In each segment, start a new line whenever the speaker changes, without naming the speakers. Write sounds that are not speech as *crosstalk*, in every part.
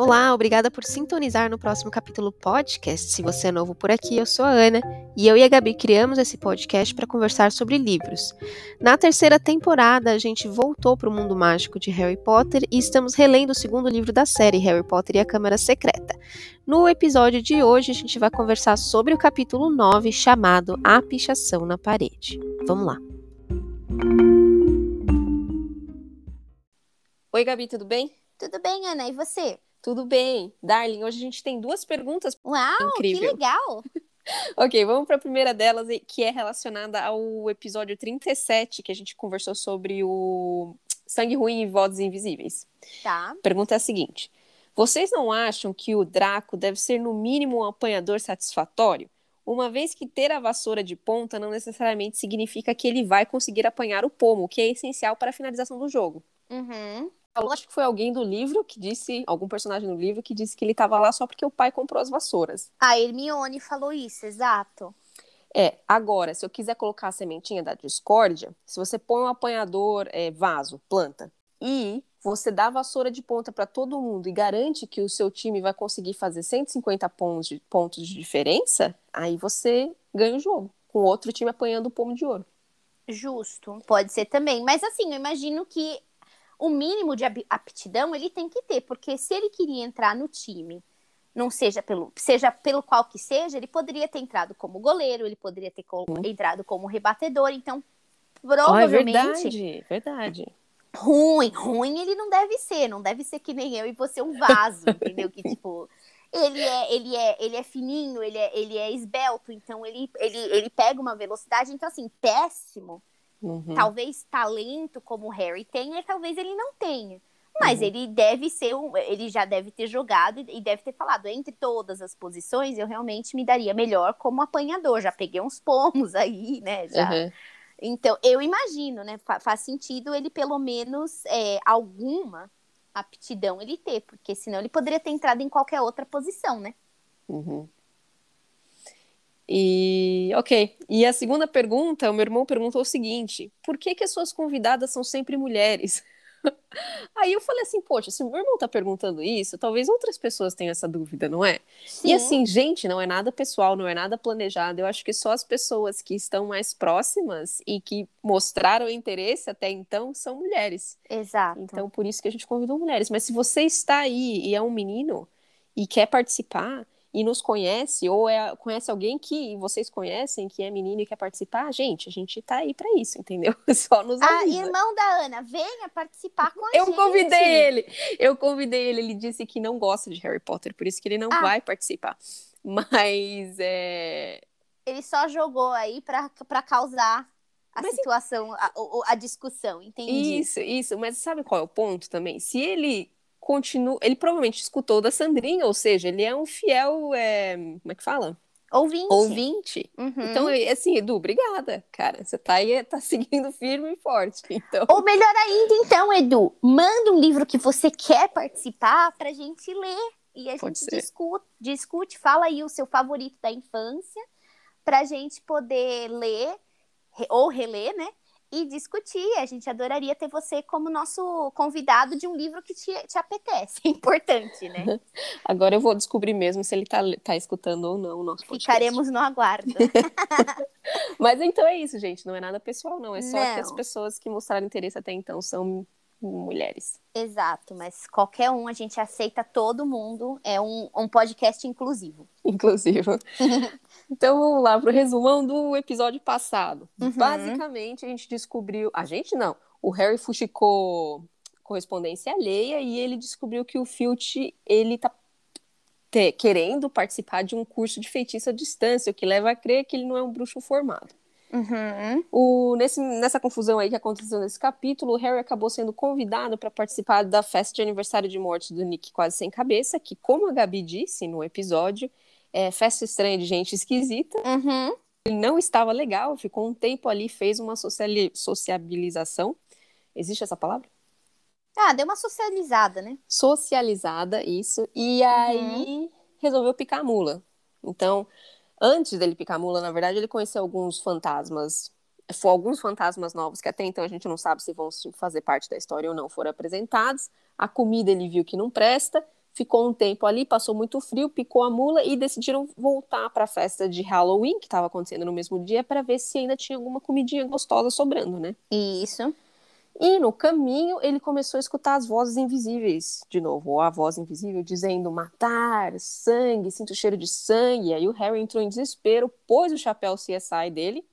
Olá, obrigada por sintonizar no próximo capítulo podcast. Se você é novo por aqui, eu sou a Ana e eu e a Gabi criamos esse podcast para conversar sobre livros. Na terceira temporada, a gente voltou para o mundo mágico de Harry Potter e estamos relendo o segundo livro da série, Harry Potter e a Câmara Secreta. No episódio de hoje, a gente vai conversar sobre o capítulo 9, chamado A Pichação na Parede. Vamos lá. Oi, Gabi, tudo bem?
Tudo bem, Ana, e você?
Tudo bem. Darling, hoje a gente tem duas perguntas.
Uau, Incrível. que legal! *laughs*
ok, vamos para a primeira delas, que é relacionada ao episódio 37, que a gente conversou sobre o sangue ruim e vozes invisíveis.
Tá.
Pergunta é a seguinte: Vocês não acham que o Draco deve ser, no mínimo, um apanhador satisfatório? Uma vez que ter a vassoura de ponta não necessariamente significa que ele vai conseguir apanhar o pomo, que é essencial para a finalização do jogo.
Uhum
falou, acho que foi alguém do livro que disse, algum personagem do livro que disse que ele estava lá só porque o pai comprou as vassouras.
A Hermione falou isso, exato.
É, agora, se eu quiser colocar a sementinha da discórdia, se você põe um apanhador, é, vaso, planta, e você dá vassoura de ponta para todo mundo e garante que o seu time vai conseguir fazer 150 pontos de, pontos de diferença, aí você ganha o jogo, com outro time apanhando o pomo de ouro.
Justo, pode ser também. Mas assim, eu imagino que o mínimo de aptidão ele tem que ter, porque se ele queria entrar no time, não seja pelo, seja pelo qual que seja, ele poderia ter entrado como goleiro, ele poderia ter co uhum. entrado como rebatedor, então provavelmente.
Oh, é verdade, verdade.
Ruim, ruim ele não deve ser, não deve ser que nem eu e você um vaso, *laughs* entendeu? Que tipo, ele é, ele é, ele é fininho, ele é, ele é esbelto, então ele, ele, ele pega uma velocidade, então assim, péssimo Uhum. Talvez talento como o Harry tenha, talvez ele não tenha. Mas uhum. ele deve ser um, ele já deve ter jogado e deve ter falado entre todas as posições, eu realmente me daria melhor como apanhador. Já peguei uns pomos aí, né? Já. Uhum. Então, eu imagino, né? Faz sentido ele pelo menos é, alguma aptidão ele ter, porque senão ele poderia ter entrado em qualquer outra posição, né?
Uhum. E, ok. E a segunda pergunta, o meu irmão perguntou o seguinte: por que, que as suas convidadas são sempre mulheres? *laughs* Aí eu falei assim, poxa, se o meu irmão tá perguntando isso, talvez outras pessoas tenham essa dúvida, não é? Sim. E assim, gente, não é nada pessoal, não é nada planejado. Eu acho que só as pessoas que estão mais próximas e que mostraram interesse até então são mulheres.
Exato.
Então, por isso que a gente convidou mulheres. Mas se você está aí e é um menino e quer participar, e nos conhece, ou é, conhece alguém que vocês conhecem, que é menino e quer participar, gente, a gente tá aí para isso, entendeu? *laughs* Só nos
avisa. Ah, irmão da Ana, venha participar com a
eu
gente.
Eu convidei ele, eu convidei ele, ele disse que não gosta de Harry Potter, por isso que ele não ah. vai participar. *laughs* Mas é...
Ele só jogou aí para causar a mas, situação, a, a, discussão, entendi.
Isso, isso, mas sabe qual é o ponto também? Se ele continua. Ele provavelmente escutou da Sandrinha, ou seja, ele é um fiel. É, como é que fala?
Ouvinte.
Ouvinte. Uhum. Então, assim, Edu, obrigada, cara. Você tá aí, tá *laughs* seguindo firme e forte. Então...
Ou melhor ainda, então, Edu, manda um livro que você quer participar pra gente ler. E a Pode gente discute, discute, fala aí o seu favorito da infância, pra gente poder ler ou reler, né? E discutir. A gente adoraria ter você como nosso convidado de um livro que te, te apetece. *laughs* É importante, né? *laughs*
Agora eu vou descobrir mesmo se ele tá, tá escutando ou não o nosso podcast.
Ficaremos no aguardo. *laughs*
Mas então é isso, gente. Não é nada pessoal, não. É só não. que as pessoas que mostraram interesse até então são mulheres.
Exato, mas qualquer um, a gente aceita todo mundo. É um, um podcast inclusivo.
Inclusivo. *laughs* então vamos lá para o resumão do episódio passado. Uhum. Basicamente, a gente descobriu. A gente não. O Harry fuxicou correspondência alheia e ele descobriu que o Filch ele tá te, querendo participar de um curso de feitiço à distância, o que leva a crer que ele não é um bruxo formado.
Uhum.
O, nesse, nessa confusão aí que aconteceu nesse capítulo, o Harry acabou sendo convidado para participar da festa de aniversário de morte do Nick Quase Sem Cabeça, que, como a Gabi disse no episódio, é festa estranha de gente esquisita.
Uhum.
Ele não estava legal, ficou um tempo ali, fez uma sociali sociabilização. Existe essa palavra?
Ah, deu uma socializada, né?
Socializada, isso. E uhum. aí resolveu picar a mula. Então, antes dele picar a mula, na verdade, ele conheceu alguns fantasmas. Foi alguns fantasmas novos que até então a gente não sabe se vão fazer parte da história ou não foram apresentados. A comida ele viu que não presta, ficou um tempo ali, passou muito frio, picou a mula e decidiram voltar para a festa de Halloween, que estava acontecendo no mesmo dia, para ver se ainda tinha alguma comidinha gostosa sobrando, né?
Isso.
E no caminho ele começou a escutar as vozes invisíveis de novo, ou a voz invisível dizendo matar, sangue, sinto o cheiro de sangue. Aí o Harry entrou em desespero, pôs o chapéu CSI dele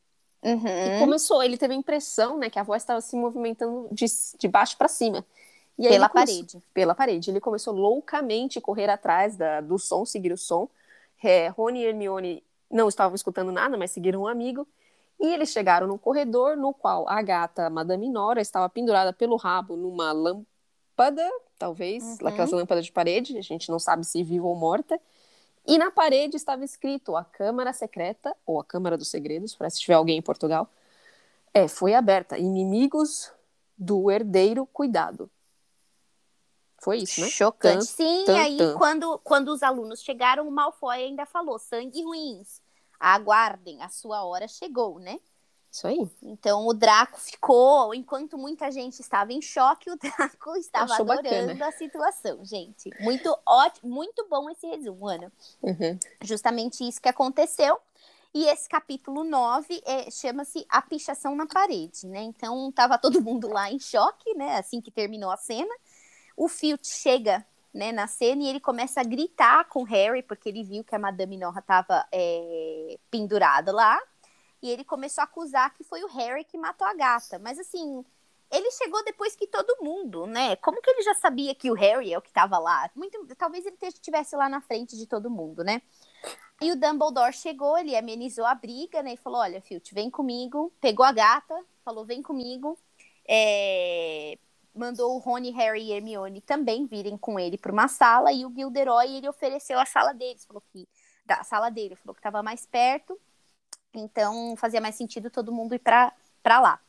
Uhum.
e começou. Ele teve a impressão, né, que a voz estava se movimentando de, de baixo para cima. E
Pela
começou-
parede.
Pela parede. Ele começou loucamente a correr atrás da, do som, seguir o som. É, Rony e Hermione não estavam escutando nada, mas seguiram um amigo. E eles chegaram no corredor, no qual a gata Madame Nora estava pendurada pelo rabo numa lâmpada, talvez,
Uhum.
aquelas lâmpadas de parede, a gente não sabe se viva ou morta. E na parede estava escrito a Câmara Secreta, ou a Câmara dos Segredos, para se tiver alguém em Portugal, é, foi aberta. Inimigos do herdeiro, cuidado. Foi isso, né?
Chocante.
Tan,
Sim,
tan,
aí
tan.
quando, quando os alunos chegaram, o Malfoy ainda falou: sangue ruins. Aguardem, a sua hora chegou, né?
Isso aí.
Então o Draco ficou, enquanto muita gente estava em choque, o Draco *laughs* estava
Achou
adorando
bacana.
a situação, gente. Muito ótimo, muito bom esse resumo, Ana.
Uhum.
Justamente isso que aconteceu. E esse capítulo 9 é, chama-se A Pichação na Parede, né? Então tava todo mundo lá em choque, né? Assim que terminou a cena. O Filch chega né, na cena e ele começa a gritar com Harry, porque ele viu que a Madame Norra estava pendurada lá. E ele começou a acusar que foi o Harry que matou a gata. Mas assim, ele chegou depois que todo mundo, né? Como que ele já sabia que o Harry é o que estava lá? Muito, talvez ele estivesse lá na frente de todo mundo, né? E o Dumbledore chegou, ele amenizou a briga, né? E falou: Olha, Filch, vem comigo. Pegou a gata, falou: Vem comigo. É, Mandou o Rony, Harry e Hermione também virem com ele para uma sala. E o Gilderoy, ele ofereceu a sala deles. Falou que. Da sala dele, falou que estava mais perto. Então fazia mais sentido todo mundo ir para lá.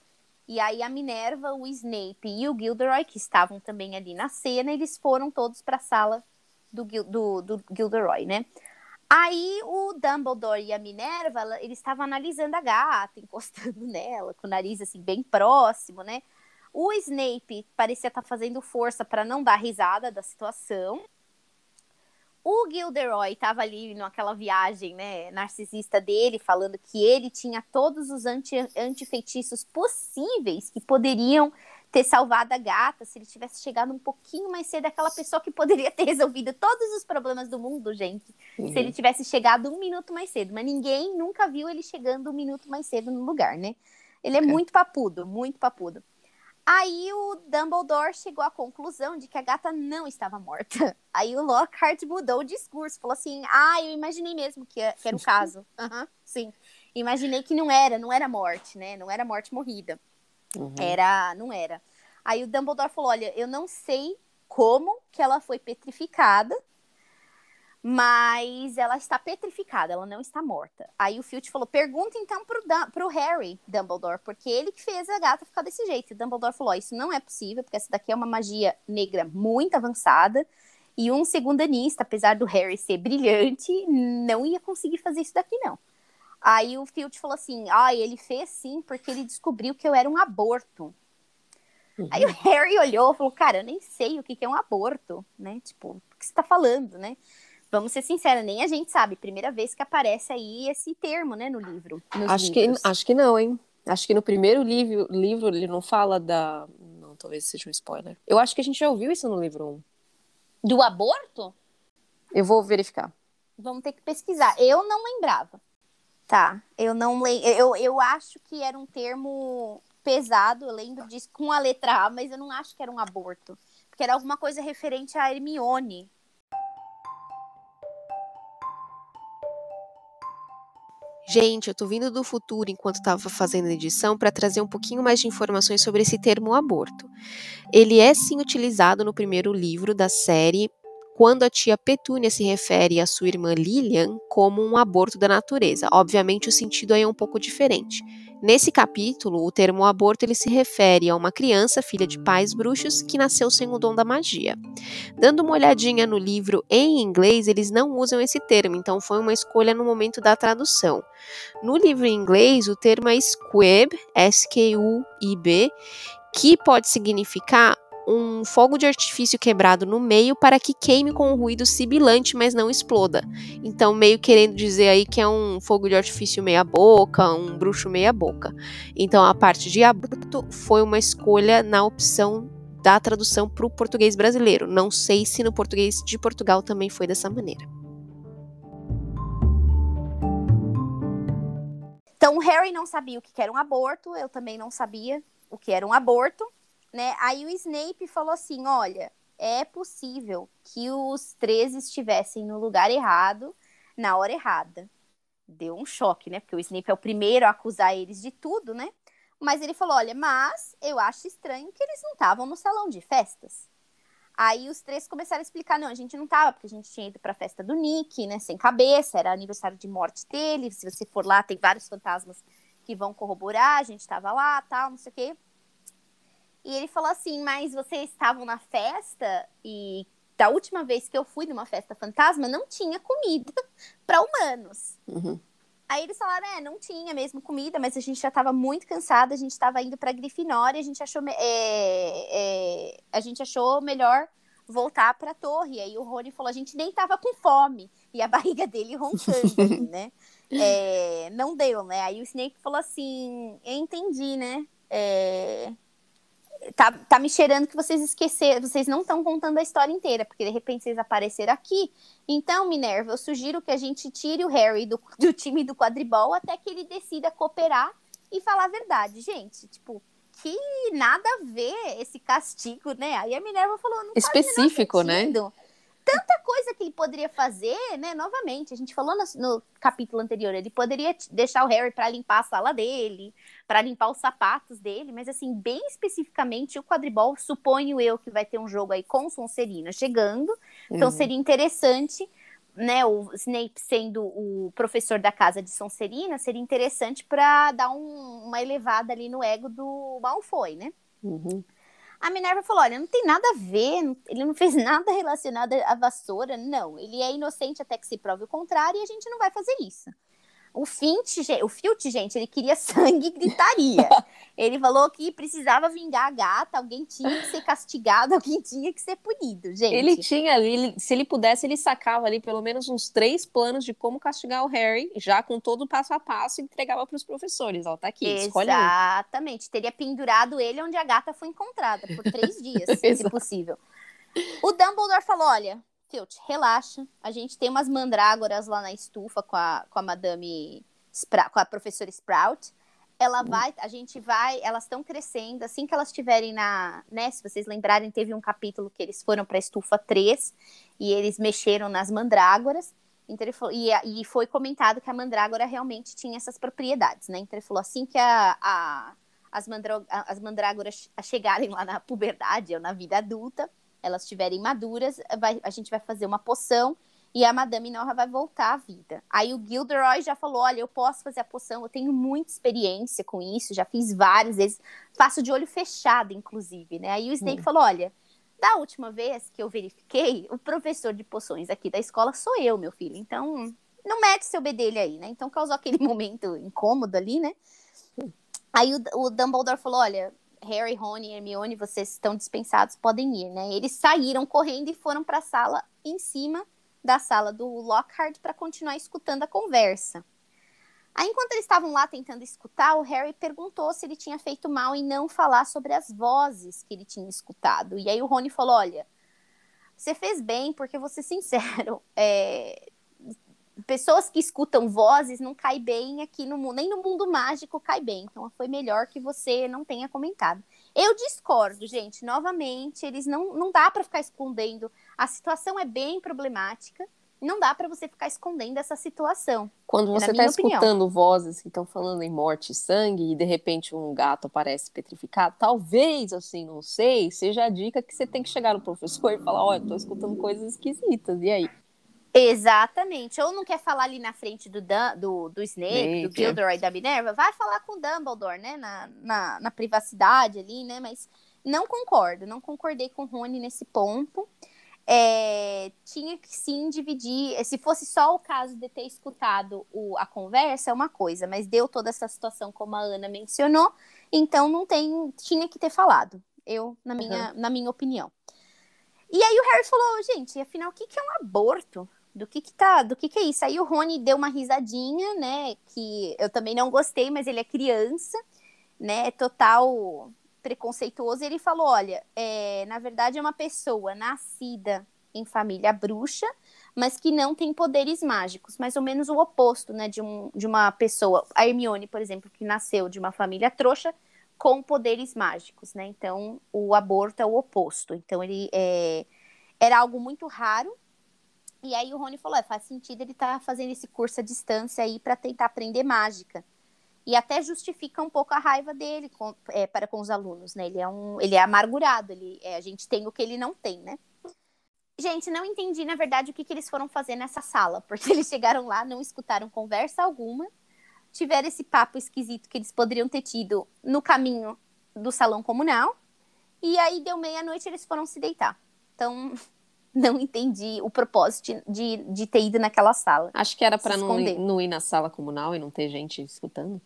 E aí a Minerva, o Snape e o Gilderoy, que estavam também ali na cena, eles foram todos para a sala do, do, do Gilderoy, né? Aí o Dumbledore e a Minerva, eles estavam analisando a gata, *laughs* encostando nela, com o nariz assim bem próximo, né? O Snape parecia estar fazendo força para não dar risada da situação. O Gilderoy estava ali naquela viagem, né, narcisista dele, falando que ele tinha todos os anti, antifeitiços possíveis que poderiam ter salvado a gata se ele tivesse chegado um pouquinho mais cedo, aquela pessoa que poderia ter *laughs* resolvido todos os problemas do mundo, gente, se ele tivesse chegado um minuto mais cedo. Mas ninguém nunca viu ele chegando um minuto mais cedo no lugar, né? Ele é
Ok.
muito papudo, muito papudo. Aí o Dumbledore chegou à conclusão de que a gata não estava morta. *laughs* Aí o Lockhart mudou o discurso, falou assim: Ah, eu imaginei mesmo que, que era o caso. *laughs* Aham, sim. Imaginei que não era, não era morte, né? Não era morte morrida.
Uhum.
Era, não era. Aí o Dumbledore falou: Olha, eu não sei como que ela foi petrificada, mas ela está petrificada, ela não está morta. Aí o Filch falou: Pergunta então pro, Dum- pro Harry, Dumbledore, porque ele que fez a gata ficar desse jeito. E o Dumbledore falou: "Ó, Isso não é possível, porque essa daqui é uma magia negra muito avançada. E um segundanista, apesar do Harry ser brilhante, não ia conseguir fazer isso daqui, não. Aí o Filch falou assim: Ah, ele fez sim, porque ele descobriu que eu era um aborto.
Uhum.
Aí o Harry olhou e falou: Cara, eu nem sei o que que é um aborto, né? Tipo, o que você tá falando, né? Vamos ser sinceros, nem a gente sabe. Primeira vez que aparece aí esse termo, né, no livro.
Acho que, acho que não, hein? Acho que no primeiro livro, livro ele não fala da. Não, talvez seja um spoiler. Eu acho que a gente já ouviu isso no livro 1.
Do aborto?
Eu vou verificar.
Vamos ter que pesquisar. Eu não lembrava. Tá, eu não lembro. Eu, eu acho que era um termo pesado, eu lembro disso com a letra A, mas eu não acho que era um aborto. Porque era alguma coisa referente a Hermione.
Gente, eu tô vindo do futuro enquanto estava fazendo a edição para trazer um pouquinho mais de informações sobre esse termo aborto. Ele é sim utilizado no primeiro livro da série quando a tia Petúnia se refere à sua irmã Lilian como um aborto da natureza. Obviamente o sentido aí é um pouco diferente. Nesse capítulo, o termo aborto ele se refere a uma criança filha de pais bruxos que nasceu sem o dom da magia. Dando uma olhadinha no livro em inglês, eles não usam esse termo, então foi uma escolha no momento da tradução. No livro em inglês, o termo é squib, S-Q-U-I-B, que pode significar um fogo de artifício quebrado no meio para que queime com um ruído sibilante, mas não exploda. Então, meio querendo dizer aí que é um fogo de artifício meia boca, um bruxo meia boca. Então, a parte de abrupto foi uma escolha na opção da tradução para o português brasileiro. Não sei se no português de Portugal também foi dessa maneira.
Então, o Harry não sabia o que era um aborto, eu também não sabia o que era um aborto né? Aí o Snape falou assim: olha, é possível que os três estivessem no lugar errado, na hora errada. Deu um choque, né? Porque o Snape é o primeiro a acusar eles de tudo, né? Mas ele falou: olha, mas eu acho estranho que eles não estavam no salão de festas. Aí os três começaram a explicar: não, a gente não tava, porque a gente tinha ido pra festa do Nick, né? Sem cabeça, era aniversário de morte dele. Se você for lá, tem vários fantasmas que vão corroborar, a gente tava lá, tal, não sei o quê. E ele falou assim: Mas vocês estavam na festa e da última vez que eu fui numa festa fantasma não tinha comida *laughs* para humanos.
Uhum.
Aí eles falaram: É, não tinha mesmo comida, mas a gente já estava muito cansada, a gente estava indo para Grifinória, a gente achou é, é, a gente achou melhor voltar para a torre. Aí o Rony falou: a gente nem tava com fome. E a *laughs* barriga dele roncando, né? *laughs* É, não deu, né? Aí o Snape falou assim: eu entendi, né? É, tá, tá me cheirando que vocês esqueceram, vocês não estão contando a história inteira, porque de repente vocês apareceram aqui. Então, Minerva, eu sugiro que a gente tire o Harry do, do time do quadribol até que ele decida cooperar e falar a verdade. Gente, tipo, que nada a ver esse castigo, né? Aí a Minerva falou, não
Específico, né?
Tanta coisa que ele poderia fazer, né? Novamente, a gente falou no, no capítulo anterior, ele poderia deixar o Harry para limpar a sala dele, para limpar os sapatos dele, mas assim, bem especificamente, o quadribol, suponho eu que vai ter um jogo aí com Sonserina chegando, então uhum. seria interessante, né, o Snape sendo o professor da casa de Sonserina, seria interessante para dar um, uma elevada ali no ego do Malfoy, né?
Uhum.
A Minerva falou: olha, não tem nada a ver, ele não fez *laughs* nada relacionado à vassoura, não. Ele é inocente até que se prove o contrário e a gente não vai fazer isso. O Fint, o Filt, gente, ele queria *laughs* sangue e gritaria. ele falou que precisava vingar a gata, alguém tinha que ser castigado, *laughs* alguém tinha que ser punido, gente.
Ele tinha, ele, se ele pudesse, ele sacava ali pelo menos uns três planos de como castigar o Harry, já com todo o passo a passo, e entregava para os professores. Ó, tá aqui, escolhe
Exatamente. Teria pendurado ele onde a gata foi encontrada, por três dias, *laughs* se possível. O Dumbledore falou, olha, Filt, relaxa. A gente tem umas mandrágoras lá na estufa com a, com a madame, Spra com a professora Sprout. Ela hum. vai, a gente vai, elas estão crescendo. Assim que elas estiverem na, né, se vocês lembrarem, teve um capítulo que eles foram para a estufa 3 e eles mexeram nas mandrágoras. Então ele falou, e, e, foi comentado que a mandrágora realmente tinha essas propriedades, né? Então ele falou assim que a, a as, as mandrágoras chegarem lá na *laughs* puberdade ou na vida adulta, elas estiverem maduras, vai, a gente vai fazer uma poção e a Madame Norra vai voltar à vida. Aí o Gilderoy já falou: olha, eu posso fazer a poção, eu tenho muita experiência com isso, já fiz várias vezes, faço de olho fechado, inclusive, né? Aí o Snape hum. falou: olha, da última vez que eu verifiquei, o professor de poções aqui da escola sou eu, meu filho. Então, não mete seu bedelho aí, né? Então causou aquele *laughs* momento incômodo ali, né? Aí o, o Dumbledore falou: olha, Harry, Rony e Hermione, vocês estão dispensados, podem ir, né? Eles saíram correndo e foram para a sala em cima da sala do Lockhart para continuar escutando a conversa. Aí, enquanto eles estavam lá tentando escutar, o Harry perguntou se ele tinha feito mal em não falar sobre as vozes que ele tinha escutado. E aí o Rony falou: Olha, você fez bem, porque vou ser sincero, *laughs* é, pessoas que escutam vozes não cai bem aqui no mundo, nem no mundo mágico cai bem. Então foi melhor que você não tenha comentado. Eu discordo, gente. Novamente, eles não não dá para ficar escondendo. A situação é bem problemática. Não dá para você ficar escondendo essa situação.
Quando você está escutando vozes que estão falando em morte e sangue e de repente um gato aparece petrificado, talvez, assim, não sei, seja a dica que você tem que chegar no professor e falar: olha, estou escutando coisas esquisitas, e aí?
Exatamente. Ou não quer falar ali na frente do, Dan, do, do Snape, do Gilderoy da Minerva, vai falar com o Dumbledore, né? Na, na, na, privacidade ali, né? Mas não concordo, não concordei com o Rony nesse ponto. É, tinha que sim dividir. Se fosse só o caso de ter escutado o, a conversa, é uma coisa, mas deu toda essa situação, como a Ana mencionou, então não tem. Tinha que ter falado. Eu, na minha, uhum. na minha opinião. E aí o Harry falou, gente, afinal, o que, que é um aborto? Do que que tá, do que que é isso? Aí o Rony deu uma risadinha, né, que eu também não gostei, mas ele é criança, né, total preconceituoso. Ele falou, olha, é, na verdade é uma pessoa nascida em família bruxa, mas que não tem poderes mágicos, mais ou menos o oposto, né, de, um, de uma pessoa, a Hermione, por exemplo, que nasceu de uma família trouxa com poderes mágicos, né, então o aborto é o oposto, então ele é, era algo muito raro, e aí o Rony falou, é, faz sentido ele estar tá fazendo esse curso à distância aí para tentar aprender mágica, e até justifica um pouco a raiva dele com, é, para com os alunos, né, ele é um, ele é amargurado, ele, é, a gente tem o que ele não tem, né, Gente, não entendi, na verdade, o que, que eles foram fazer nessa sala, porque *laughs* eles chegaram lá, não escutaram conversa alguma, tiveram esse papo esquisito que eles poderiam ter tido no caminho do salão comunal, e aí deu meia-noite eles foram se deitar. Então, *laughs* não entendi o propósito de, de ter ido naquela sala.
Acho que era para não, não ir na sala comunal e não ter gente escutando.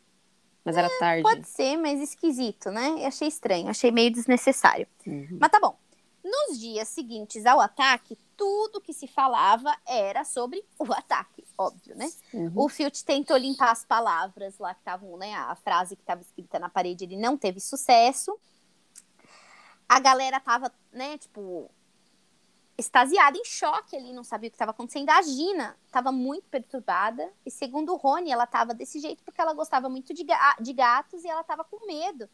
Mas era é, tarde.
Pode ser, mas esquisito, né? Eu achei estranho, achei meio desnecessário. Uhum. Mas tá bom. Nos dias seguintes ao ataque, tudo que se falava era sobre o ataque, óbvio, né? Uhum. O Filch tentou limpar as palavras lá que estavam, né? A frase que estava escrita na parede, ele não teve sucesso. A galera tava, né, tipo, extasiada, em choque ali, não sabia o que estava acontecendo. A Gina estava muito perturbada. E segundo o Rony, ela estava desse jeito porque ela gostava muito de, ga de gatos e ela estava com medo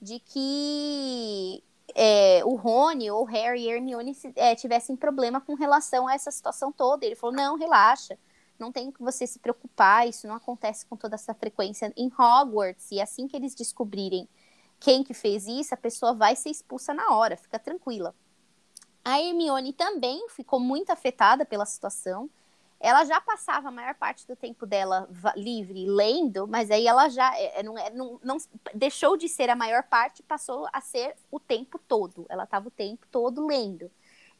de que é, o Rony ou Harry e Hermione é, tivessem problema com relação a essa situação toda. Ele falou: não, relaxa, não tem que você se preocupar, isso não acontece com toda essa frequência em Hogwarts. E assim que eles descobrirem quem que fez isso, a pessoa vai ser expulsa na hora, fica tranquila. A Hermione também ficou muito afetada pela situação ela já passava a maior parte do tempo dela livre lendo, mas aí ela já é, é, não, é, não, não, deixou de ser a maior parte, passou a ser o tempo todo. Ela estava o tempo todo lendo.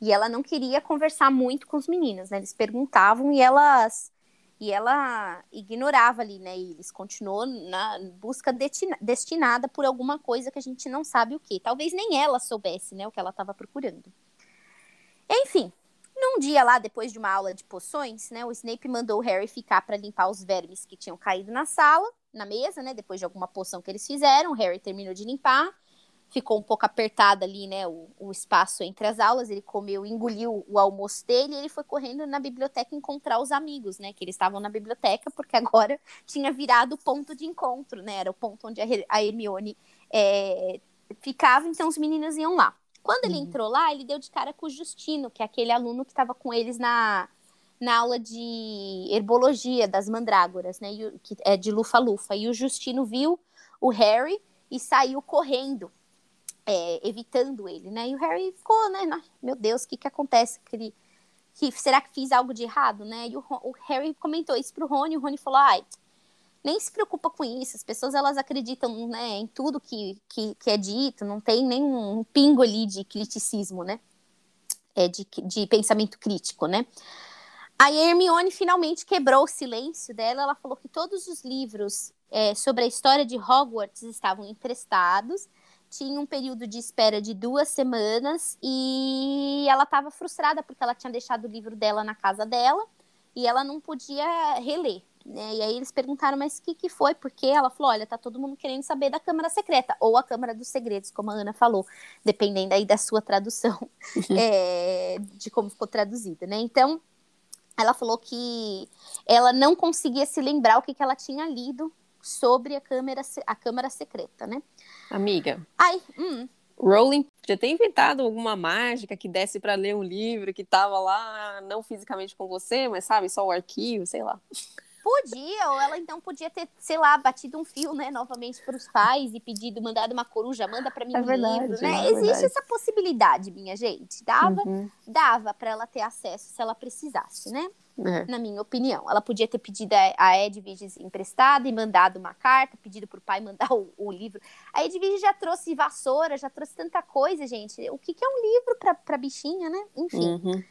E ela não queria conversar muito com os meninos, né? Eles perguntavam e elas e ela ignorava ali, né? E eles continuou na busca destinada por alguma coisa que a gente não sabe o que. Talvez nem ela soubesse, né, o que ela estava procurando. Enfim, num dia lá, depois de uma aula de poções, né, o Snape mandou o Harry ficar para limpar os vermes que tinham caído na sala, na mesa, né, depois de alguma poção que eles fizeram. O Harry terminou de limpar, ficou um pouco apertado ali, né, o, o espaço entre as aulas. Ele comeu, engoliu o almoço dele e ele foi correndo na biblioteca encontrar os amigos, né, que eles estavam na biblioteca, porque agora *laughs* tinha virado o ponto de encontro, né, era o ponto onde a Hermione é, ficava, então os meninos iam lá. Quando ele uhum. entrou lá, ele deu de cara com o Justino, que é aquele aluno que estava com eles na, na aula de herbologia das mandrágoras, né? E, que é de lufa-lufa. E o Justino viu o Harry e saiu correndo, é, evitando ele, né? E o Harry ficou, né? Meu Deus, o que que acontece? Que ele, que, será que fiz algo de errado, né? E o, o Harry comentou isso pro Rony, e o Rony falou, ai, nem se preocupa com isso. As pessoas elas acreditam né, em tudo que, que, que é dito, não tem nenhum pingo ali de criticismo, né? É de, de pensamento crítico, né? A Hermione finalmente quebrou o silêncio dela. Ela falou que todos os livros é, sobre a história de Hogwarts estavam emprestados. Tinha um período de espera de duas semanas e ela estava frustrada porque ela tinha deixado o livro dela na casa dela e ela não podia reler. Né? E aí eles perguntaram, mas o que, que foi? Porque ela falou, olha, tá todo mundo querendo saber da Câmara Secreta, ou a Câmara dos Segredos, como a Ana falou, dependendo aí da sua tradução, é, *laughs* de como ficou traduzida, né? Então, ela falou que ela não conseguia se lembrar o que, que ela tinha lido sobre a Câmara, a Câmara Secreta, né?
Amiga.
Ai, hum.
Rowling podia ter inventado alguma mágica que desse para ler um livro que tava lá, não fisicamente com você, mas sabe, só o arquivo, sei lá.
Podia, ou ela então podia ter, sei lá, batido um fio, né, novamente para os pais e pedido, mandado uma coruja, manda para mim é um verdade, livro, né? É Existe verdade. essa possibilidade, minha gente. Dava, uhum. dava para ela ter acesso se ela precisasse, né? É. Na minha opinião. Ela podia ter pedido a Edwige emprestada e mandado uma carta, pedido para o pai mandar o, o, livro. A Edwige já trouxe vassoura, já trouxe tanta coisa, gente. O que, que é um livro para bichinha, né? Enfim. Uhum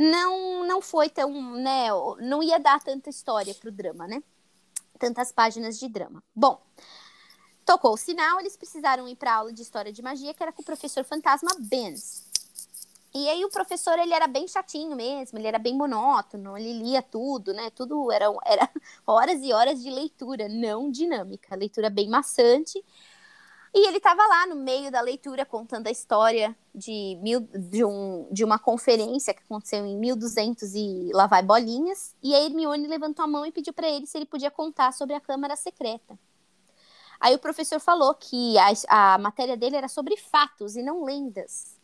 não não foi tão, né, não ia dar tanta história pro drama, né? Tantas páginas de drama. Bom, Tocou o sinal, eles precisaram ir para aula de história de magia, que era com o professor fantasma Benz. E aí o professor, ele era bem chatinho mesmo, ele era bem monótono, ele lia tudo, né? Tudo era, era *laughs* horas e horas de leitura, não dinâmica, leitura bem maçante. E ele estava lá no meio da leitura contando a história de, mil, de, um, de uma conferência que aconteceu em 1200 e lá vai bolinhas. E a Hermione levantou a mão e pediu para ele se ele podia contar sobre a Câmara Secreta. Aí o professor falou que a, a matéria dele era sobre fatos e não lendas.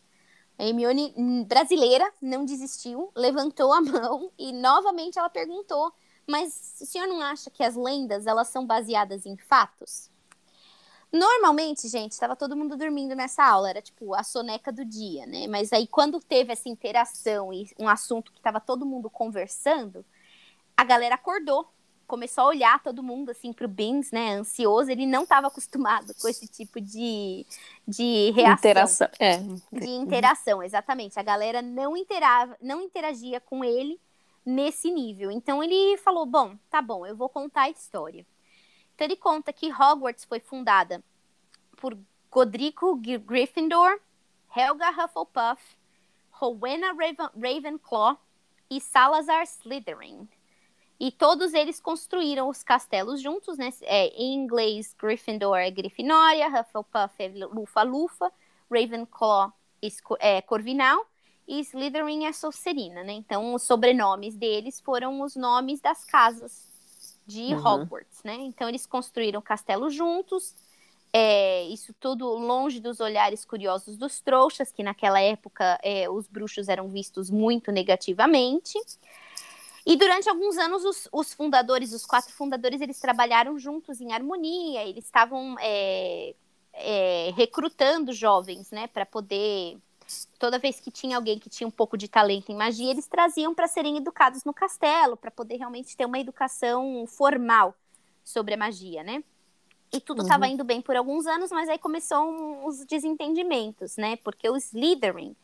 A Hermione, hum, brasileira, não desistiu, levantou a *laughs* mão e novamente ela perguntou: "Mas o senhor não acha que as lendas elas são baseadas em fatos?" Normalmente, gente, estava todo mundo dormindo nessa aula, era tipo a soneca do dia, né? Mas aí quando teve essa interação e um assunto que estava todo mundo conversando, a galera acordou começou a olhar todo mundo assim pro Beans, né, ansioso, ele não estava acostumado com esse tipo de, de reação.
Interação, é.
De interação, exatamente. A galera não interava, não interagia com ele nesse nível. Então ele falou: "Bom, tá bom, eu vou contar a história". Então ele conta que Hogwarts foi fundada por Godrico Gryffindor, Helga Hufflepuff, Rowena Raven Ravenclaw e Salazar Slytherin. E todos eles construíram os castelos juntos, né? É, em inglês, Gryffindor é Grifinória, Hufflepuff é Lufa-Lufa, Ravenclaw é Corvinal e Slytherin é Sonserina, né? Então, os sobrenomes deles foram os nomes das casas de uhum. Hogwarts, né? Então, eles construíram castelos juntos, é, isso tudo longe dos olhares curiosos dos trouxas, que naquela época é, os bruxos eram vistos muito negativamente. E durante alguns anos, os, os, fundadores, os quatro fundadores, eles trabalharam juntos em harmonia, eles estavam é, é, recrutando jovens, né, para poder. Toda vez que tinha alguém que tinha um pouco de talento em magia, eles traziam para serem educados no castelo, para poder realmente ter uma educação formal sobre a magia, né? E tudo estava uhum. indo bem por alguns anos, mas aí começou os desentendimentos, né? Porque o Slytherin,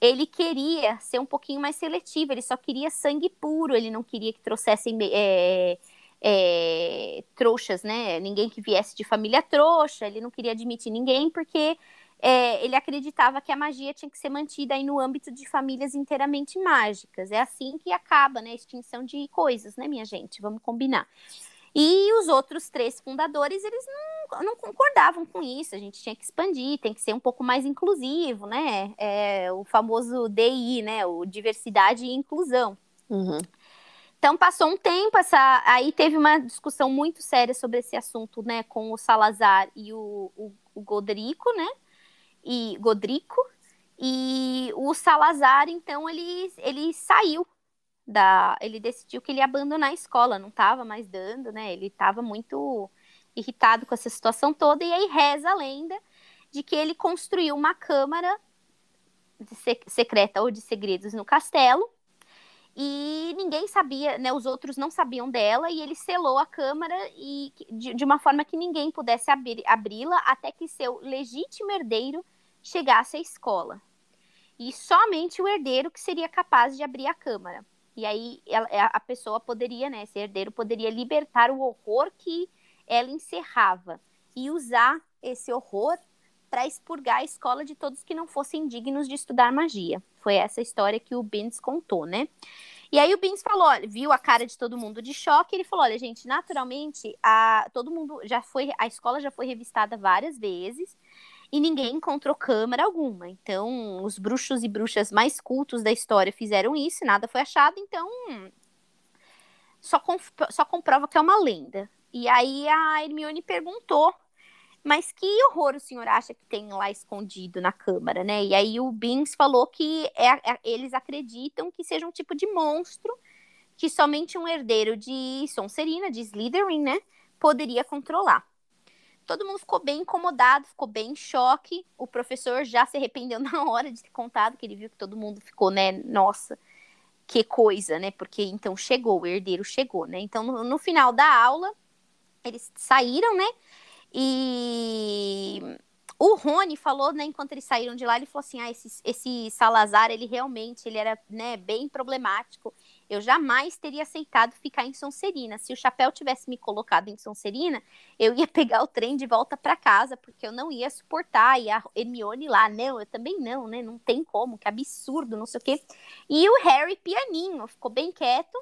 ele queria ser um pouquinho mais seletivo, ele só queria sangue puro, ele não queria que trouxessem é, é, trouxas, né? Ninguém que viesse de família trouxa, ele não queria admitir ninguém, porque é, ele acreditava que a magia tinha que ser mantida aí no âmbito de famílias inteiramente mágicas. É assim que acaba, né? A extinção de coisas, né, minha gente? Vamos combinar. E os outros três fundadores, eles não, não concordavam com isso. A gente tinha que expandir, tem que ser um pouco mais inclusivo, né? É, o famoso DI, né? O diversidade e inclusão.
Uhum.
Então passou um tempo, essa, aí teve uma discussão muito séria sobre esse assunto, né, com o Salazar e o, o, o Godrico, né, e Godrico, e o Salazar, então, ele, ele saiu da. Ele decidiu que ele ia abandonar a escola, não estava mais dando, né? Ele estava muito irritado com essa situação toda, e aí reza a lenda de que ele construiu uma câmara secreta ou de segredos no castelo. E ninguém sabia, né? Os outros não sabiam dela, e ele selou a câmara e de, de uma forma que ninguém pudesse abri-la até que seu legítimo herdeiro chegasse à escola. E somente o herdeiro que seria capaz de abrir a câmara. E aí é, a pessoa poderia, né, esse herdeiro poderia libertar o horror que ela encerrava e usar esse horror para expurgar a escola de todos que não fossem dignos de estudar magia. Foi essa história que o Bins contou, né? E aí o Bins falou, olha, viu a cara de todo mundo de choque, ele falou, olha, gente, naturalmente, a, todo mundo já foi, a escola já foi revistada várias vezes, e ninguém encontrou câmera alguma. Então, os bruxos e bruxas mais cultos da história fizeram isso, e nada foi achado, então só, só comprova que é uma lenda. E aí a Hermione perguntou, mas que horror o senhor acha que tem lá escondido na câmara, né? E aí o Bins falou que é, é, eles acreditam que seja um tipo de monstro que somente um herdeiro de Sonserina, de Slytherin, né, poderia controlar. Todo mundo ficou bem incomodado, ficou bem em choque. O professor já se arrependeu *laughs* na hora de ter contado, que ele viu que todo mundo ficou, né? Nossa, que coisa, né? Porque então chegou, o herdeiro chegou, né? Então, no, no final da aula, eles saíram, né? E o Rony falou, né, enquanto eles saíram de lá, ele falou assim: ah, esse, esse Salazar, ele realmente ele era né, bem problemático. Eu jamais teria aceitado ficar em Sonserina. Se o Chapéu tivesse me colocado em Sonserina, eu ia *laughs* pegar o trem de volta para casa, porque eu não ia suportar. E a Hermione lá, não, eu também não, né? Não tem como, que absurdo, não sei o quê. E o Harry pianinho, ficou bem quieto,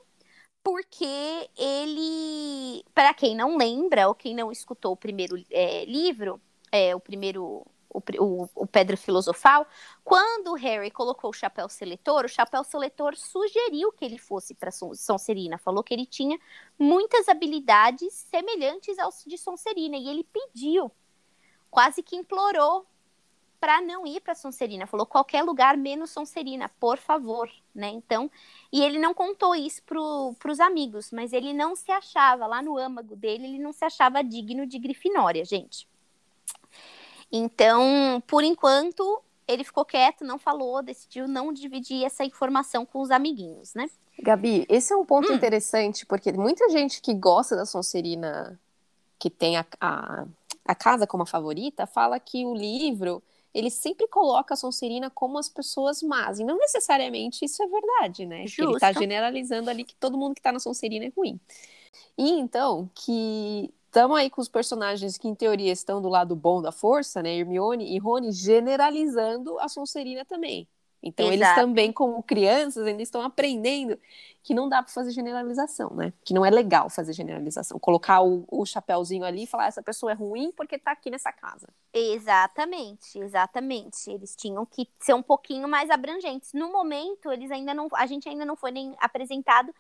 porque ele, para quem não lembra, ou quem não escutou o primeiro é, livro, é, o primeiro o, o, o, Pedra Filosofal, quando o Harry colocou o chapéu seletor, o chapéu seletor sugeriu que ele fosse para Sonserina, falou que ele tinha muitas habilidades semelhantes aos de Sonserina, e ele pediu, quase que implorou para não ir para Sonserina, falou qualquer lugar menos Sonserina, por favor, né? Então, e ele não contou isso para os amigos, mas ele não se achava lá no âmago dele, ele não se achava digno de Grifinória, gente. Então, por enquanto, ele ficou quieto, não falou, decidiu não dividir essa informação com os amiguinhos, né?
Gabi, esse é um ponto hum. interessante, porque muita gente que gosta da Sonserina, que tem a, a, a casa como a favorita, fala que o livro ele sempre coloca a Sonserina como as pessoas más. E não necessariamente isso é verdade, né? Justo. Ele está generalizando ali que todo mundo que está na Sonserina é ruim. E então, que estamos aí com os personagens que, em teoria, estão do lado bom da força, né? Hermione e Rony, generalizando a Sonserina também. Então, Exato. eles também, como crianças, ainda estão aprendendo que não dá para fazer generalização, né? Que não é legal fazer generalização. Colocar o, o chapéuzinho ali e falar essa pessoa é ruim porque está aqui nessa casa.
Exatamente, exatamente. Eles tinham que ser um pouquinho mais abrangentes. No momento, eles ainda não, a gente ainda não foi nem apresentado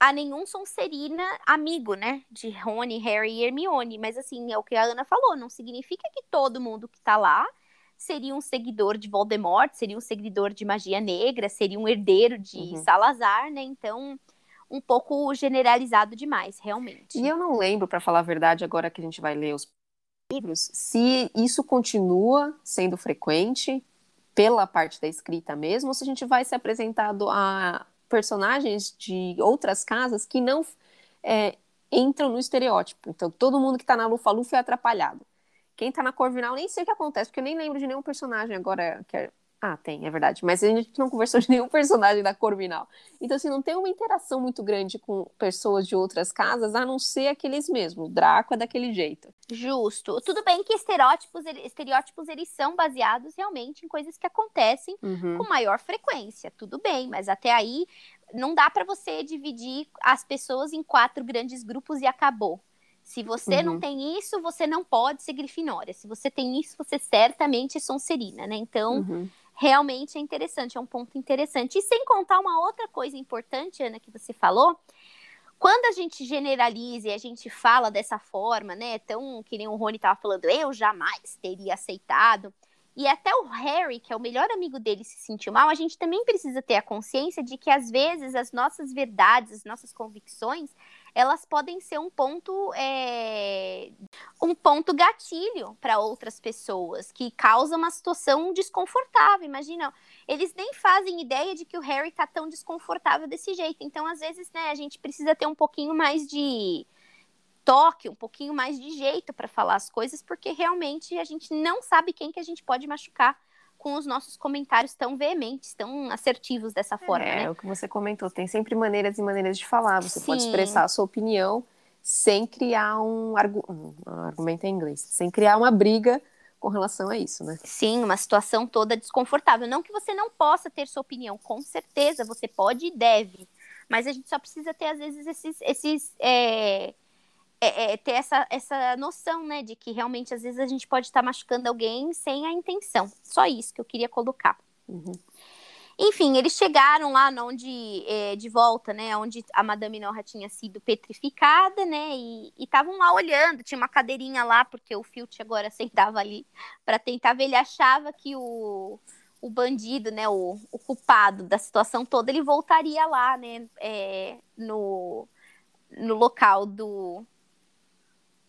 a nenhum Sonserina amigo, né? De Rony, Harry e Hermione. Mas assim, é o que a Ana falou, não significa que todo mundo que tá lá seria um seguidor de Voldemort, seria um seguidor de magia negra, seria um herdeiro de uhum. Salazar, né? Então, um pouco generalizado demais, realmente.
E eu não lembro, para falar a verdade, agora que a gente vai ler os livros, se isso continua sendo frequente pela parte da escrita mesmo, ou se a gente vai ser apresentado a personagens de outras casas que não é, entram no estereótipo. Então, todo mundo que tá na Lufa-Lufa é atrapalhado. Quem tá na Corvinal, nem sei o que acontece, porque eu nem lembro de nenhum personagem agora que é ah, tem, é verdade. Mas a gente não conversou *laughs* de nenhum personagem da Corvinal. Então, assim, não tem uma interação muito grande com pessoas de outras casas, a não ser aqueles mesmos. O Draco é daquele jeito.
Justo. Tudo bem que estereótipos, estereótipos eles são baseados realmente em coisas que acontecem uhum. com maior frequência. Tudo bem, mas até aí não dá para você dividir as pessoas em quatro grandes grupos e acabou. Se você uhum. não tem isso, você não pode ser Grifinória. Se você tem isso, você certamente é Sonserina, né? Então, uhum realmente é interessante, é um ponto interessante. E sem contar uma outra coisa importante, Ana, que você falou, quando a gente generaliza e a gente fala dessa forma, né, tão que nem o Rony estava falando, eu jamais teria aceitado, e até o Harry, que é o melhor amigo dele, se sentiu mal, a gente também precisa ter a consciência de que às vezes as nossas verdades, as nossas convicções, elas podem ser um ponto é, um ponto gatilho para outras pessoas que causa uma situação desconfortável. Imagina, eles nem fazem ideia de que o Harry tá tão desconfortável desse jeito. Então, às vezes, né, a gente precisa ter um pouquinho mais de toque, um pouquinho mais de jeito para falar as coisas, porque realmente a gente não sabe quem que a gente pode machucar com os nossos comentários tão veementes, tão assertivos dessa forma. É,
né? o que você comentou, tem sempre maneiras e maneiras de falar. Você Sim. pode expressar a sua opinião sem criar um, argu um argumento em inglês, sem criar uma briga com relação a isso, né?
Sim, uma situação toda desconfortável. Não que você não possa ter sua opinião, com certeza você pode e deve, mas a gente só precisa ter às vezes esses, esses é é, é, ter essa, essa noção, né, de que realmente às vezes a gente pode estar machucando alguém sem a intenção. Só isso que eu queria colocar. Uhum. Enfim, eles chegaram lá onde, é, de volta, né, onde a Madame Norra tinha sido petrificada, né, e estavam lá olhando, tinha uma cadeirinha lá, porque o Filch agora *laughs* sentava ali para tentar ver, ele achava que o, o bandido, né, o, o culpado da situação toda, ele voltaria lá, né, é, no, no local do,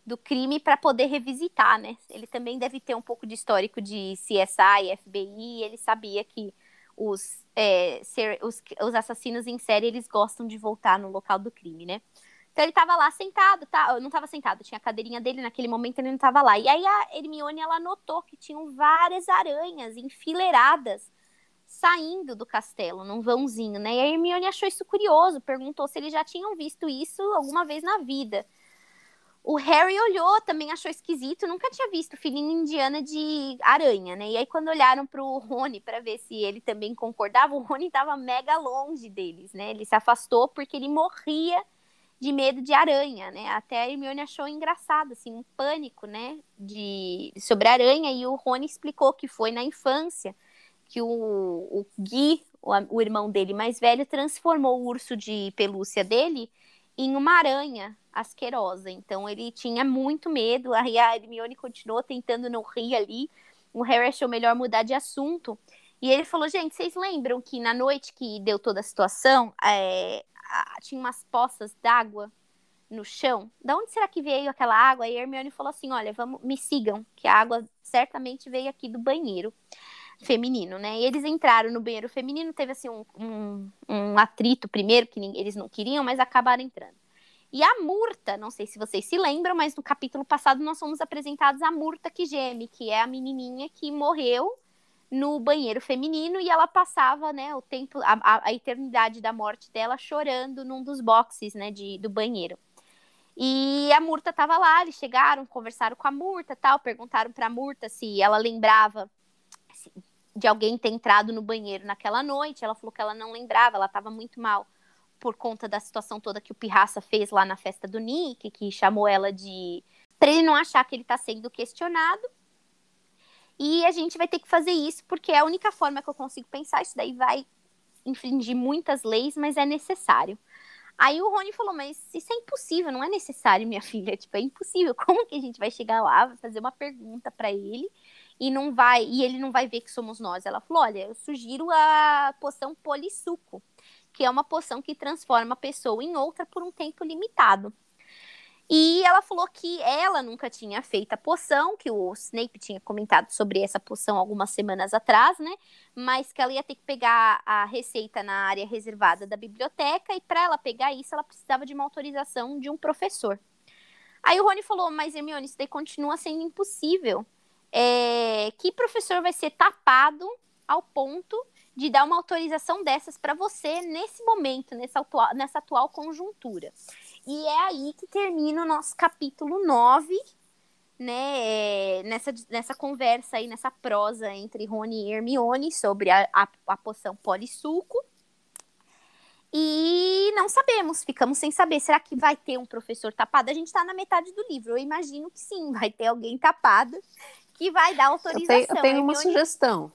do crime para poder revisitar, né? Ele também deve ter um pouco de histórico de CSI, FBI, ele sabia que os, é, ser, os, os, assassinos em série, eles gostam de voltar no local do crime, né? Então ele estava lá sentado, tá? não estava sentado, tinha a cadeirinha dele, naquele momento ele não estava lá. E aí a Hermione, ela notou que tinham várias aranhas enfileiradas saindo do castelo, num vãozinho, né? E a Hermione achou isso curioso, perguntou se eles já tinham visto isso alguma vez na vida. O Harry olhou, também achou esquisito, nunca tinha visto filhinho indiana de aranha, né? E aí, quando olharam pro Rony para ver se ele também concordava, o Rony tava mega longe deles, né? Ele se afastou porque ele morria de medo de aranha, né? Até a Hermione achou engraçado, assim, um pânico, né? De, sobre aranha, e o Rony explicou que foi na infância que o, o Gui, o, o irmão dele mais velho, transformou o urso de pelúcia dele em uma aranha asquerosa. Então ele tinha muito medo. Aí a Hermione continuou tentando não rir ali. O Harry achou melhor mudar de assunto. E ele falou: gente, vocês lembram que na noite que deu toda a situação, é, tinha umas poças d'água no chão? Da onde será que veio aquela água? E a Hermione falou assim: olha, vamos, me sigam, que a água certamente veio aqui do banheiro feminino, né? E eles entraram no banheiro feminino, teve assim um, um, um atrito primeiro, que eles não queriam, mas acabaram entrando. E a Murta, não sei se vocês se lembram, mas no capítulo passado nós fomos apresentados a Murta que geme, que é a menininha que morreu no banheiro feminino e ela passava, né, o tempo, a, a eternidade da morte dela chorando num dos boxes, né, de, do banheiro. E a Murta estava lá, eles chegaram, conversaram com a Murta, tal, perguntaram para a Murta se ela lembrava de alguém ter entrado no banheiro naquela noite. Ela falou que ela não lembrava, ela estava muito mal por conta da situação toda que o Pirraça fez lá na festa do Nick, que chamou ela de. para ele não achar que ele está sendo questionado. E a gente vai ter que fazer isso, porque é a única forma que eu consigo pensar. Isso daí vai infringir muitas leis, mas é necessário. Aí o Rony falou, mas isso é impossível, não é necessário, minha filha. Tipo, é impossível. *laughs* Como que a gente vai chegar lá, vai fazer uma pergunta para ele e não vai e ele não vai ver que somos nós. Ela falou: olha, eu sugiro a poção polissuco, que é uma poção que transforma a pessoa em outra por um tempo limitado. E ela falou que ela nunca tinha feito a poção, que o Snape tinha comentado sobre essa poção algumas semanas atrás, né? Mas que ela ia ter que pegar a receita na área reservada da biblioteca e para ela pegar isso, ela precisava de uma autorização de um professor. Aí o Rony falou: "Mas Hermione, isso daí continua sendo impossível é, que professor vai ser tapado ao ponto de dar uma autorização dessas para você nesse momento, nessa atual, nessa atual conjuntura. E é aí que termina o nosso capítulo 9, né, é, nessa, nessa conversa aí, nessa prosa entre Rony e Hermione sobre a, a, a poção polissuco. E não sabemos, ficamos sem saber. Será que vai ter um professor tapado? A gente está na metade do livro. Eu imagino que sim, vai ter alguém tapado que vai dar autorização.
Eu tenho, eu tenho uma sugestão.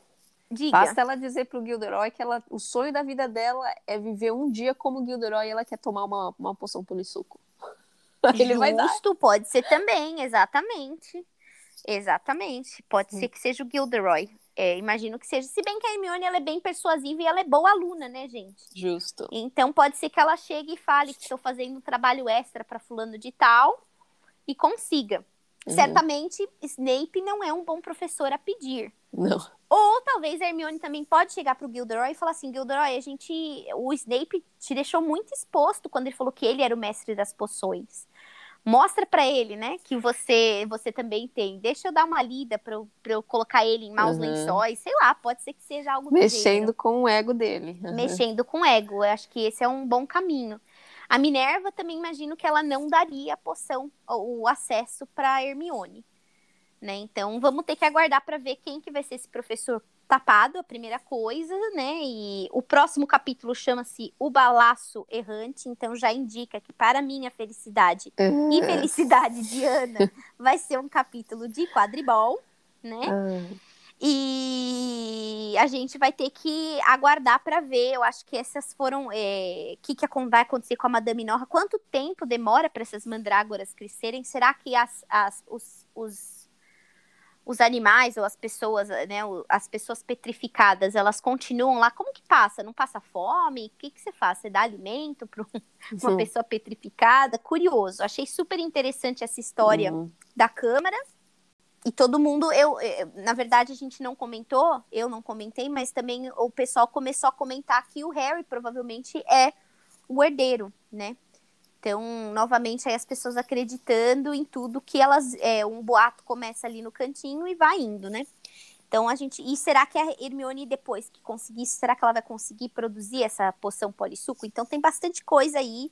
Diga.
Basta ela dizer pro Gilderoy que ela, o sonho da vida dela é viver um dia como Gilderoy e ela quer tomar uma, uma poção polissuco. *laughs*
Ele vai dar. Justo, pode ser também, exatamente. Exatamente. Pode hum. ser que seja o Gilderoy. É, imagino que seja. Se bem que a Hermione ela é bem persuasiva e ela é boa aluna, né, gente?
Justo.
Então pode ser que ela chegue e fale que estou fazendo um trabalho extra para fulano de tal e consiga. Uhum. Certamente, Snape não é um bom professor a pedir.
Não.
Ou talvez a Hermione também pode chegar pro Gilderoy e falar assim, Gilderoy, a gente, o Snape te deixou muito exposto quando ele falou que ele era o mestre das poções. Mostra para ele, né, que você você também tem. Deixa eu dar uma lida para eu, eu colocar ele em maus uhum. lençóis, sei lá, pode ser que seja algo
Mexendo com o ego dele.
Uhum. Mexendo com o ego, eu acho que esse é um bom caminho. A Minerva também imagino que ela não daria a poção, o acesso para Hermione. Né? Então vamos ter que aguardar para ver quem que vai ser esse professor tapado, a primeira coisa, né? E o próximo capítulo chama-se O Balaço Errante, então já indica que para minha felicidade uhum. e felicidade de Ana vai ser um capítulo de quadribol, né? Uhum. E a gente vai ter que aguardar para ver. Eu acho que essas foram. O é, que, que vai acontecer com a Madame Norra? Quanto tempo demora para essas mandrágoras crescerem? Será que as, as, os, os, os animais ou as pessoas, né, as pessoas petrificadas, elas continuam lá? Como que passa? Não passa fome? O que, que você faz? Você dá alimento para uma Sim. pessoa petrificada? Curioso. Achei super interessante essa história uhum. da Câmara e todo mundo, eu, eu, na verdade a gente não comentou, eu não comentei, mas também o pessoal começou a comentar que o Harry provavelmente é o herdeiro, né? Então, novamente, aí as pessoas acreditando em tudo que elas, é, um boato começa ali no cantinho e vai indo, né? Então a gente. E será que a Hermione, depois que conseguir, será que ela vai conseguir produzir essa poção polissuco? Então tem bastante coisa aí.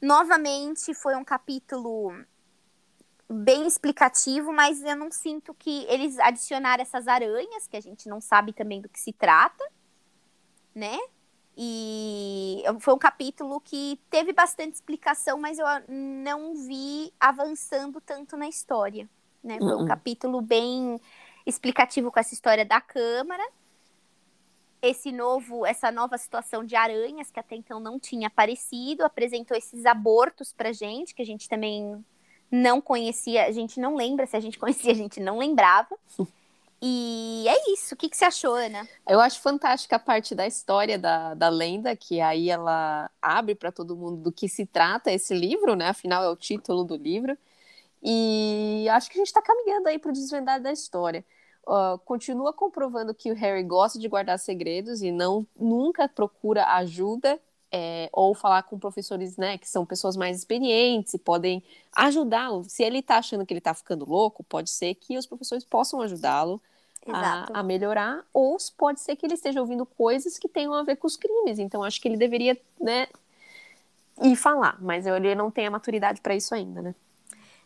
Novamente, foi um capítulo bem explicativo, mas eu não sinto que eles adicionaram essas aranhas, que a gente não sabe também do que se trata, né? E foi um capítulo que teve bastante explicação, mas eu não vi avançando tanto na história, né? Foi um uhum. capítulo bem explicativo com essa história da Câmara. Esse novo, essa nova situação de aranhas que até então não tinha aparecido, apresentou esses abortos pra gente, que a gente também não conhecia, a gente não lembra, se a gente *laughs* conhecia, a gente não lembrava. E é isso. O que, que você achou, Ana?
Eu acho fantástica a parte da história da, da lenda, que aí ela abre para todo mundo do que se trata esse livro, né? Afinal, é o título do livro. E acho que a gente está caminhando aí para o desvendar da história. Uh, continua comprovando que o Harry gosta de guardar segredos e não nunca procura ajuda é, ou falar com professores, né, que são pessoas mais experientes e podem ajudá-lo. Se ele está achando que ele está ficando louco, pode ser que os professores possam ajudá-lo a, a, melhorar, ou pode ser que ele esteja ouvindo coisas que tenham a ver com os crimes. Então, acho que ele deveria, né, ir falar, mas ele não tem a maturidade para isso ainda, né?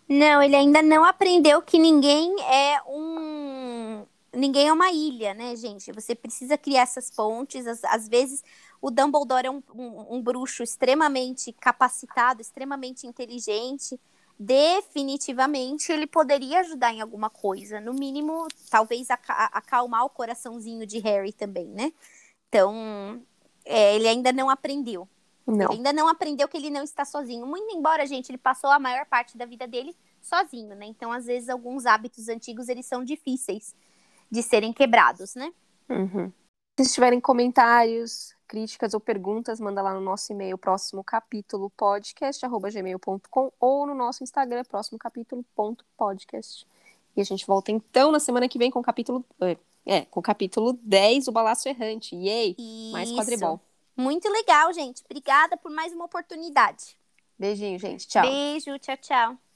Não, ele ainda não aprendeu que ninguém é um. Ninguém é uma ilha, né, gente? Você precisa criar essas pontes. Às, às vezes, o Dumbledore é um, um, um bruxo extremamente capacitado, extremamente inteligente. Definitivamente, ele poderia ajudar em alguma coisa. No mínimo, talvez acalmar o coraçãozinho de Harry também, né? Então, é, ele ainda não aprendeu. Não. Ele ainda não aprendeu que ele não está sozinho. Muito embora, gente, ele passou a maior parte da vida dele sozinho, né? Então, às vezes, alguns hábitos antigos, eles são difíceis de serem quebrados, né?
Uhum. Se tiverem comentários, críticas ou perguntas, manda lá no nosso e-mail próximo capítulo podcast@gmail.com ou no nosso Instagram próximo capítulo ponto podcast. E a gente volta então na semana que vem com o capítulo é, é com o capítulo 10, o balaço errante. Yay! Isso. Mais quadribol.
Muito legal, gente. Obrigada por mais uma oportunidade.
Beijinho, gente. Tchau.
Beijo, tchau, tchau.